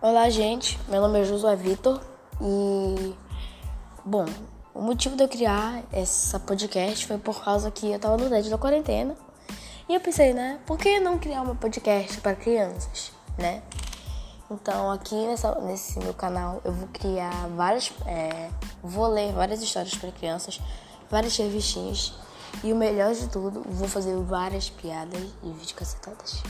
Olá, gente. Meu nome é Josué Vitor e bom, o motivo de eu criar essa podcast foi por causa que eu tava no dedo da quarentena e eu pensei, né, por que não criar uma podcast para crianças, né? Então aqui nessa, nesse meu canal eu vou criar várias, é, vou ler várias histórias para crianças, várias revistinhas e o melhor de tudo, vou fazer várias piadas e vídeos cacetadas.